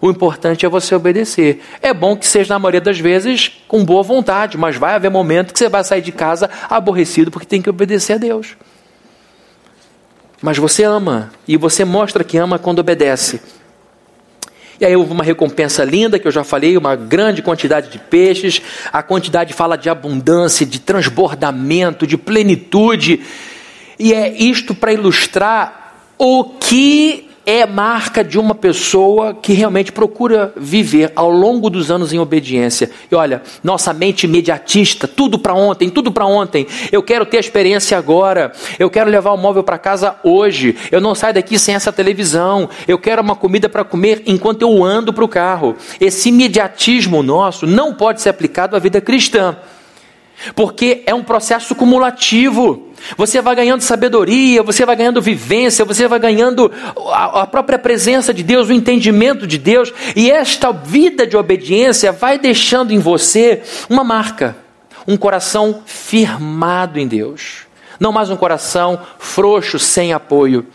O importante é você obedecer. É bom que seja, na maioria das vezes, com boa vontade, mas vai haver momento que você vai sair de casa aborrecido porque tem que obedecer a Deus. Mas você ama, e você mostra que ama quando obedece. E aí houve uma recompensa linda, que eu já falei, uma grande quantidade de peixes, a quantidade fala de abundância, de transbordamento, de plenitude. E é isto para ilustrar o que é marca de uma pessoa que realmente procura viver ao longo dos anos em obediência. E olha, nossa mente imediatista, tudo para ontem, tudo para ontem. Eu quero ter a experiência agora. Eu quero levar o móvel para casa hoje. Eu não saio daqui sem essa televisão. Eu quero uma comida para comer enquanto eu ando para o carro. Esse imediatismo nosso não pode ser aplicado à vida cristã. Porque é um processo cumulativo. Você vai ganhando sabedoria, você vai ganhando vivência, você vai ganhando a, a, própria presença de Deus, o entendimento de Deus, e esta vida de obediência vai deixando em você uma marca, um coração firmado em Deus. Não mais um coração frouxo, sem apoio.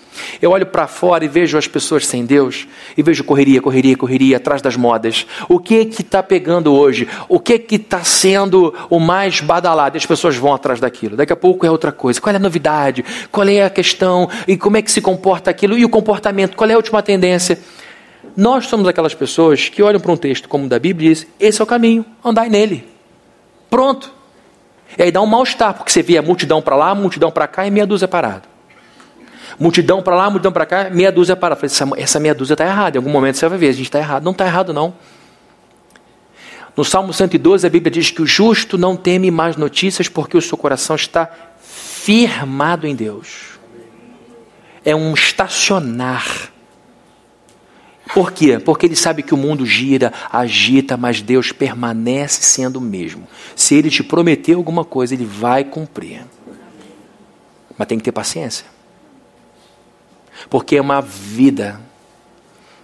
Eu olho para fora e vejo as pessoas sem Deus e vejo correria, correria, correria atrás das modas. O que que está pegando hoje? O que que está sendo o mais badalado? E as pessoas vão atrás daquilo. Daqui a pouco é outra coisa. Qual é a novidade? Qual é a questão? E como é que se comporta aquilo? E o comportamento? Qual é a última tendência? Nós somos aquelas pessoas que olham para um texto como o da Bíblia e dizem: esse é o caminho, andai nele. Pronto. E aí dá um mal-estar, porque você vê a multidão para lá, a multidão para cá e meia dúzia parado. Multidão para lá, multidão para cá, meia dúzia parada. Falei, essa, essa meia dúzia está errada. Em algum momento você vai ver, a gente está errado. Não está errado, não. No Salmo 112, a Bíblia diz que o justo não teme mais notícias porque o seu coração está firmado em Deus. É um estacionar. Por quê? Porque ele sabe que o mundo gira, agita, mas Deus permanece sendo o mesmo. Se ele te prometeu alguma coisa, ele vai cumprir. Mas tem que ter paciência. Porque é uma vida,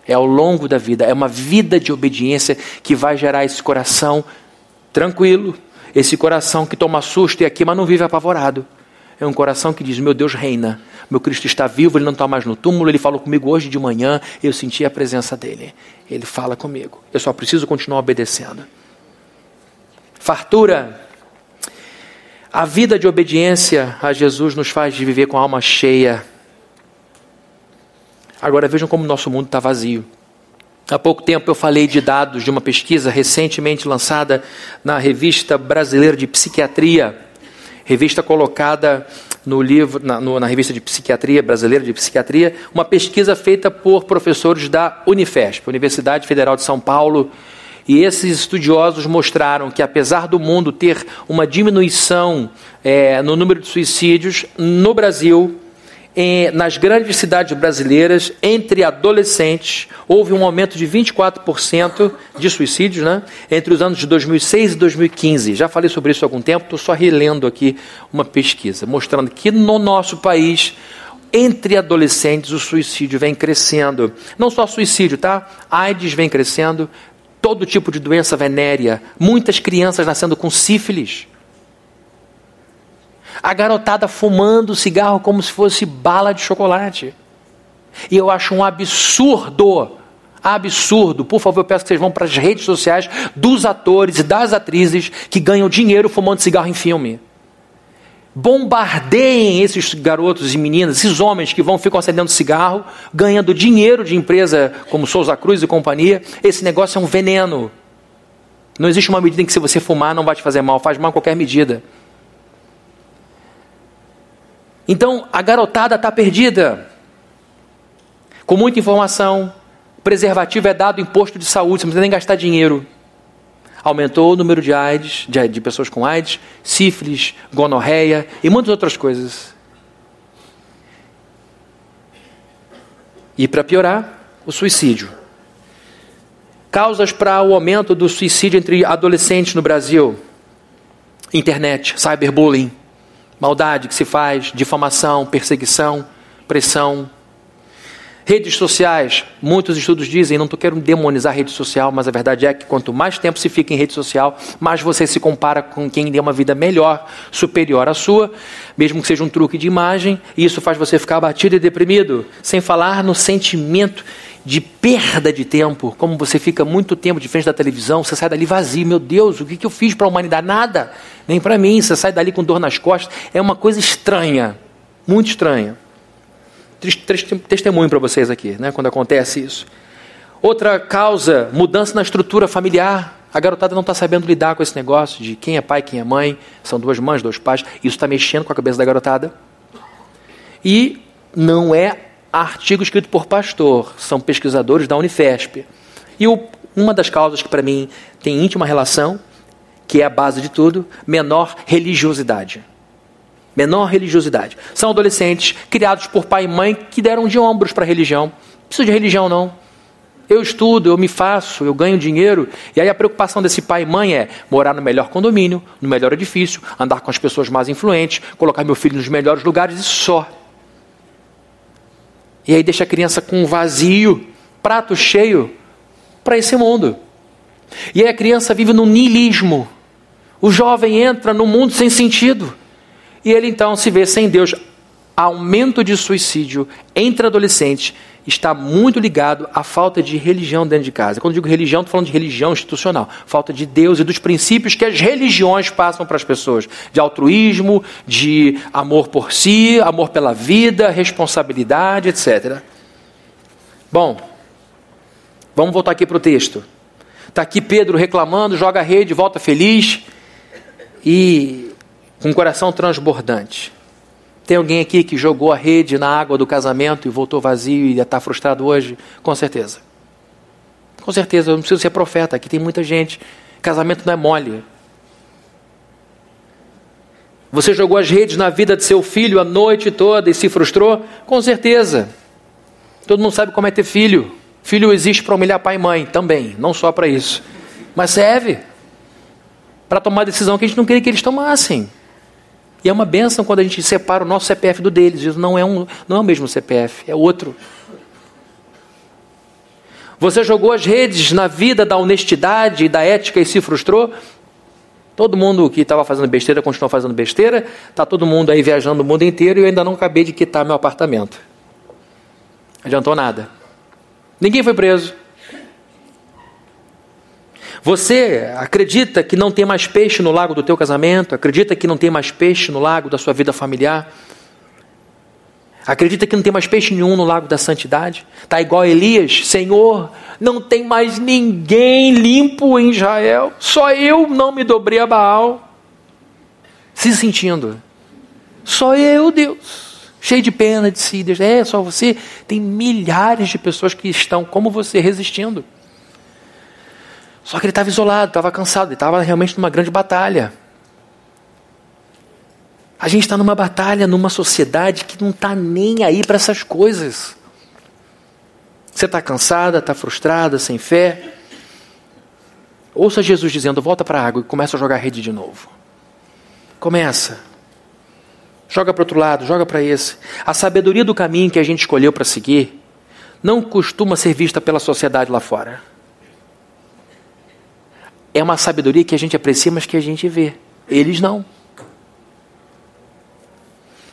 é ao longo da vida, é uma vida de obediência que vai gerar esse coração tranquilo, esse coração que toma susto e aqui, mas não vive apavorado. É um coração que diz: Meu Deus reina, meu Cristo está vivo, ele não está mais no túmulo, ele falou comigo hoje de manhã, eu senti a presença dele. Ele fala comigo, eu só preciso continuar obedecendo. Fartura. A vida de obediência a Jesus nos faz viver com a alma cheia. Agora vejam como nosso mundo está vazio. Há pouco tempo eu falei de dados de uma pesquisa recentemente lançada na Revista Brasileira de Psiquiatria revista colocada no livro, na, no, na, revista de psiquiatria brasileira de psiquiatria, uma pesquisa feita por professores da Unifesp, Universidade Federal de São Paulo. E esses estudiosos mostraram que, apesar do mundo ter uma diminuição é, no número de suicídios, no Brasil em, nas grandes cidades brasileiras, entre adolescentes, houve um aumento de 24% de suicídios né, entre os anos de 2006 e 2015. Já falei sobre isso há algum tempo, estou só relendo aqui uma pesquisa, mostrando que no nosso país, entre adolescentes, o suicídio vem crescendo. Não só suicídio, tá? AIDS vem crescendo, todo tipo de doença venérea, muitas crianças nascendo com sífilis. A garotada fumando cigarro como se fosse bala de chocolate. E eu acho um absurdo, absurdo. Por favor, eu peço que vocês vão para as redes sociais dos atores e das atrizes que ganham dinheiro fumando cigarro em filme. Bombardeiem esses garotos e meninas, esses homens que vão ficam acendendo cigarro, ganhando dinheiro de empresa como Souza Cruz e companhia. Esse negócio é um veneno. Não existe uma medida em que se você fumar não vai te fazer mal, faz mal qualquer medida. Então a garotada está perdida. Com muita informação, preservativo é dado imposto de saúde, você não precisa nem gastar dinheiro. Aumentou o número de AIDS, de, de pessoas com AIDS, sífilis, gonorreia e muitas outras coisas. E para piorar, o suicídio. Causas para o aumento do suicídio entre adolescentes no Brasil: internet, cyberbullying maldade que se faz, difamação, perseguição, pressão. Redes sociais, muitos estudos dizem, não querendo demonizar rede social, mas a verdade é que quanto mais tempo se fica em rede social, mais você se compara com quem tem uma vida melhor, superior à sua, mesmo que seja um truque de imagem, e isso faz você ficar abatido e deprimido, sem falar no sentimento de perda de tempo, como você fica muito tempo de frente da televisão, você sai dali vazio, meu Deus, o que, que eu fiz para a humanidade? Nada, nem para mim, você sai dali com dor nas costas, é uma coisa estranha, muito estranha. Testemunho para vocês aqui, né, quando acontece isso. Outra causa, mudança na estrutura familiar. A garotada não está sabendo lidar com esse negócio de quem é pai, quem é mãe, são duas mães, dois pais. Isso está mexendo com a cabeça da garotada. E não é artigo escrito por pastor, são pesquisadores da Unifesp. E o, uma das causas que para mim tem íntima relação, que é a base de tudo, menor religiosidade. Menor religiosidade. São adolescentes criados por pai e mãe que deram de ombros para a religião. Não precisa de religião, não. Eu estudo, eu me faço, eu ganho dinheiro. E aí a preocupação desse pai e mãe é morar no melhor condomínio, no melhor edifício, andar com as pessoas mais influentes, colocar meu filho nos melhores lugares e só. E aí deixa a criança com um vazio, prato cheio para esse mundo. E aí a criança vive no niilismo. O jovem entra no mundo sem sentido. E ele então se vê sem Deus. Aumento de suicídio entre adolescentes está muito ligado à falta de religião dentro de casa. Quando digo religião, estou falando de religião institucional. Falta de Deus e dos princípios que as religiões passam para as pessoas: de altruísmo, de amor por si, amor pela vida, responsabilidade, etc. Bom, vamos voltar aqui para o texto. Está aqui Pedro reclamando, joga a rede, volta feliz e com o coração transbordante. Tem alguém aqui que jogou a rede na água do casamento e voltou vazio e está frustrado hoje? Com certeza. Com certeza, eu não preciso ser profeta, aqui tem muita gente. Casamento não é mole. Você jogou as redes na vida de seu filho a noite toda e se frustrou? Com certeza. Todo mundo sabe como é ter filho. Filho existe para humilhar pai e mãe também, não só para isso. Mas serve para tomar decisão que a gente não queria que eles tomassem. E é uma benção quando a gente separa o nosso CPF do deles. Isso não é, um, não é o mesmo CPF, é outro. Você jogou as redes na vida da honestidade e da ética e se frustrou? Todo mundo que estava fazendo besteira continuou fazendo besteira. Está todo mundo aí viajando o mundo inteiro e eu ainda não acabei de quitar meu apartamento. Adiantou nada. Ninguém foi preso. Você acredita que não tem mais peixe no lago do teu casamento? Acredita que não tem mais peixe no lago da sua vida familiar? Acredita que não tem mais peixe nenhum no lago da santidade? Está igual Elias, Senhor, não tem mais ninguém limpo em Israel, só eu não me dobrei a Baal. Se sentindo, só eu, Deus, cheio de pena de si, Deus, é só você. Tem milhares de pessoas que estão como você resistindo. Só que ele estava isolado, estava cansado, ele estava realmente numa grande batalha. A gente está numa batalha, numa sociedade que não está nem aí para essas coisas. Você está cansada, está frustrada, sem fé. Ouça Jesus dizendo: volta para a água e começa a jogar rede de novo. Começa. Joga para outro lado, joga para esse. A sabedoria do caminho que a gente escolheu para seguir não costuma ser vista pela sociedade lá fora é uma sabedoria que a gente aprecia, mas que a gente vê. Eles não.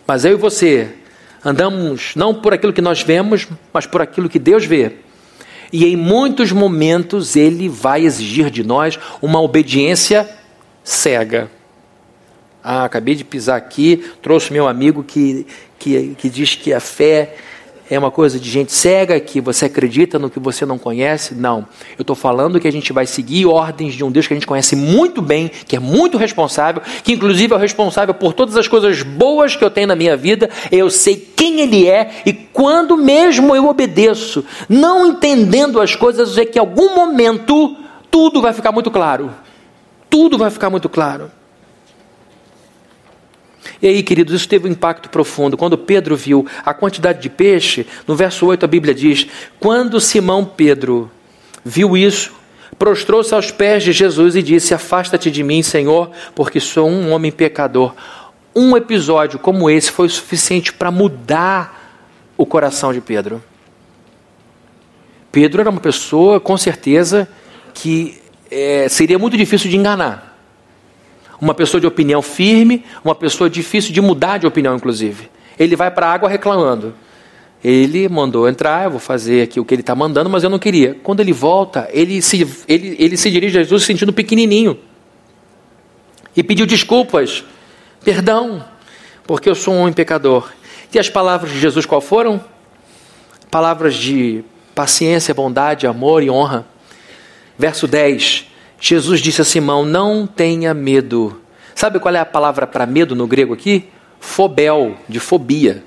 Mas eu e você andamos não por aquilo que nós vemos, mas por aquilo que Deus vê. E em muitos momentos ele vai exigir de nós uma obediência cega. Ah, acabei de pisar aqui, trouxe meu amigo que, que, que diz que a fé é uma coisa de gente cega que você acredita no que você não conhece. Não. Eu estou falando que a gente vai seguir ordens de um Deus que a gente conhece muito bem, que é muito responsável, que inclusive é o responsável por todas as coisas boas que eu tenho na minha vida. Eu sei quem Ele é e quando mesmo eu obedeço, não entendendo as coisas, é que em algum momento tudo vai ficar muito claro. Tudo vai ficar muito claro. E aí, queridos, isso teve um impacto profundo. Quando Pedro viu a quantidade de peixe, no verso 8 a Bíblia diz: Quando Simão Pedro viu isso, prostrou-se aos pés de Jesus e disse: Afasta-te de mim, Senhor, porque sou um homem pecador. Um episódio como esse foi o suficiente para mudar o coração de Pedro. Pedro era uma pessoa, com certeza, que é, seria muito difícil de enganar uma pessoa de opinião firme, uma pessoa difícil de mudar de opinião, inclusive. Ele vai para a água reclamando. Ele mandou entrar, eu vou fazer aqui o que ele está mandando, mas eu não queria. Quando ele volta, ele se, ele, ele se dirige a Jesus se sentindo pequenininho. E pediu desculpas, perdão, porque eu sou um pecador. E as palavras de Jesus qual foram? Palavras de paciência, bondade, amor e honra. Verso 10: Jesus disse a Simão: Não tenha medo. Sabe qual é a palavra para medo no grego aqui? Fobel, de fobia.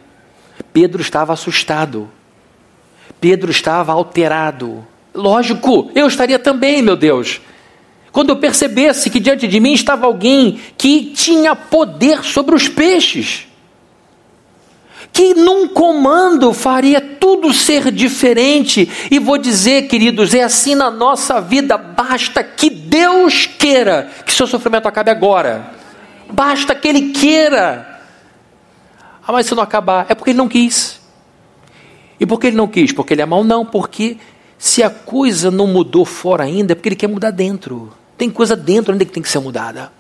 Pedro estava assustado. Pedro estava alterado. Lógico, eu estaria também, meu Deus. Quando eu percebesse que diante de mim estava alguém que tinha poder sobre os peixes, que num comando faria tudo ser diferente, e vou dizer, queridos, é assim na nossa vida, basta que Deus queira que seu sofrimento acabe agora, basta que Ele queira. Ah, mas se não acabar, é porque Ele não quis. E por que Ele não quis? Porque Ele é mau? Não, porque se a coisa não mudou fora ainda, é porque Ele quer mudar dentro. Tem coisa dentro ainda que tem que ser mudada.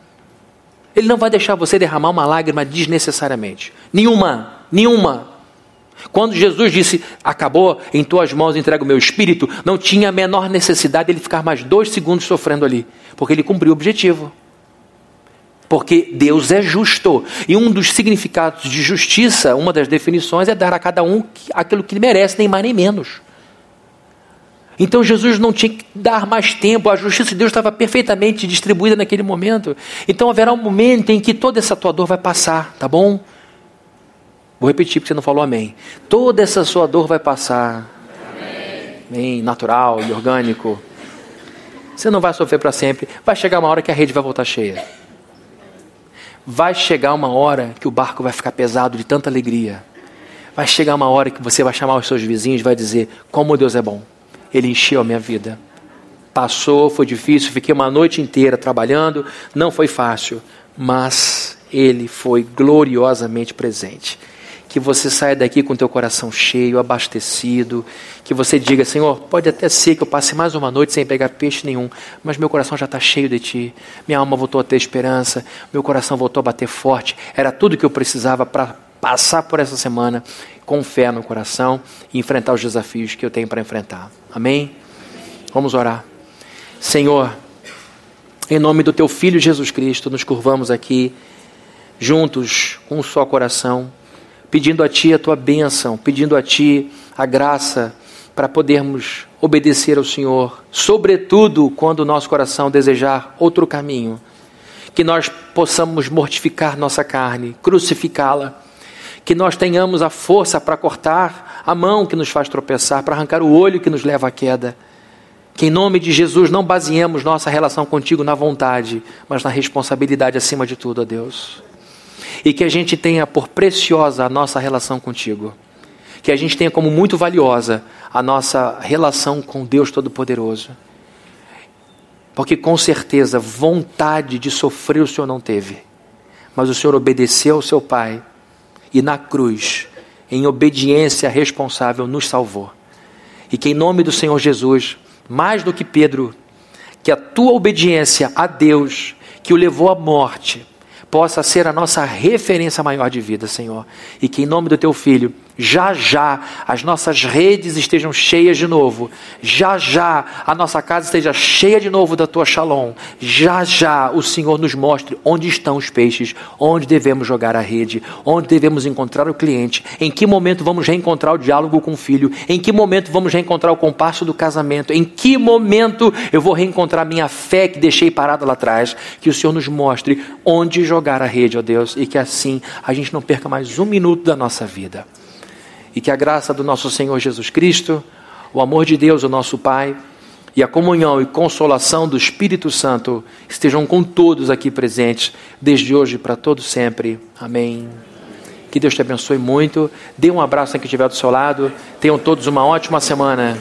Ele não vai deixar você derramar uma lágrima desnecessariamente. Nenhuma, nenhuma. Quando Jesus disse, acabou, em tuas mãos entrego o meu espírito, não tinha a menor necessidade de ele ficar mais dois segundos sofrendo ali, porque ele cumpriu o objetivo. Porque Deus é justo. E um dos significados de justiça, uma das definições, é dar a cada um aquilo que merece, nem mais nem menos. Então Jesus não tinha que dar mais tempo, a justiça de Deus estava perfeitamente distribuída naquele momento. Então haverá um momento em que toda essa tua dor vai passar, tá bom? Vou repetir porque você não falou amém. Toda essa sua dor vai passar. Amém. amém. Natural e orgânico. Você não vai sofrer para sempre. Vai chegar uma hora que a rede vai voltar cheia. Vai chegar uma hora que o barco vai ficar pesado de tanta alegria. Vai chegar uma hora que você vai chamar os seus vizinhos e vai dizer: Como Deus é bom. Ele encheu a minha vida. Passou, foi difícil, fiquei uma noite inteira trabalhando, não foi fácil, mas Ele foi gloriosamente presente. Que você saia daqui com teu coração cheio, abastecido, que você diga, Senhor, pode até ser que eu passe mais uma noite sem pegar peixe nenhum, mas meu coração já está cheio de Ti, minha alma voltou a ter esperança, meu coração voltou a bater forte, era tudo que eu precisava para passar por essa semana com fé no coração e enfrentar os desafios que eu tenho para enfrentar. Amém? Vamos orar. Senhor, em nome do Teu Filho Jesus Cristo, nos curvamos aqui, juntos, com um só coração, pedindo a Ti a Tua bênção, pedindo a Ti a graça para podermos obedecer ao Senhor, sobretudo quando o nosso coração desejar outro caminho. Que nós possamos mortificar nossa carne, crucificá-la que nós tenhamos a força para cortar a mão que nos faz tropeçar, para arrancar o olho que nos leva à queda. Que em nome de Jesus não baseemos nossa relação contigo na vontade, mas na responsabilidade acima de tudo, ó Deus. E que a gente tenha por preciosa a nossa relação contigo. Que a gente tenha como muito valiosa a nossa relação com Deus Todo-Poderoso. Porque com certeza vontade de sofrer o Senhor não teve, mas o Senhor obedeceu ao seu Pai e na cruz, em obediência responsável, nos salvou. E que em nome do Senhor Jesus, mais do que Pedro, que a tua obediência a Deus, que o levou à morte, possa ser a nossa referência maior de vida, Senhor. E que em nome do teu filho, já já as nossas redes estejam cheias de novo, já já a nossa casa esteja cheia de novo da tua shalom, já já o Senhor nos mostre onde estão os peixes, onde devemos jogar a rede, onde devemos encontrar o cliente, em que momento vamos reencontrar o diálogo com o filho, em que momento vamos reencontrar o compasso do casamento, em que momento eu vou reencontrar minha fé que deixei parada lá atrás, que o Senhor nos mostre onde jogar a rede, ó Deus, e que assim a gente não perca mais um minuto da nossa vida e que a graça do nosso Senhor Jesus Cristo, o amor de Deus, o nosso Pai, e a comunhão e consolação do Espírito Santo estejam com todos aqui presentes, desde hoje para todo sempre. Amém. Que Deus te abençoe muito. Dê um abraço a quem estiver do seu lado. Tenham todos uma ótima semana.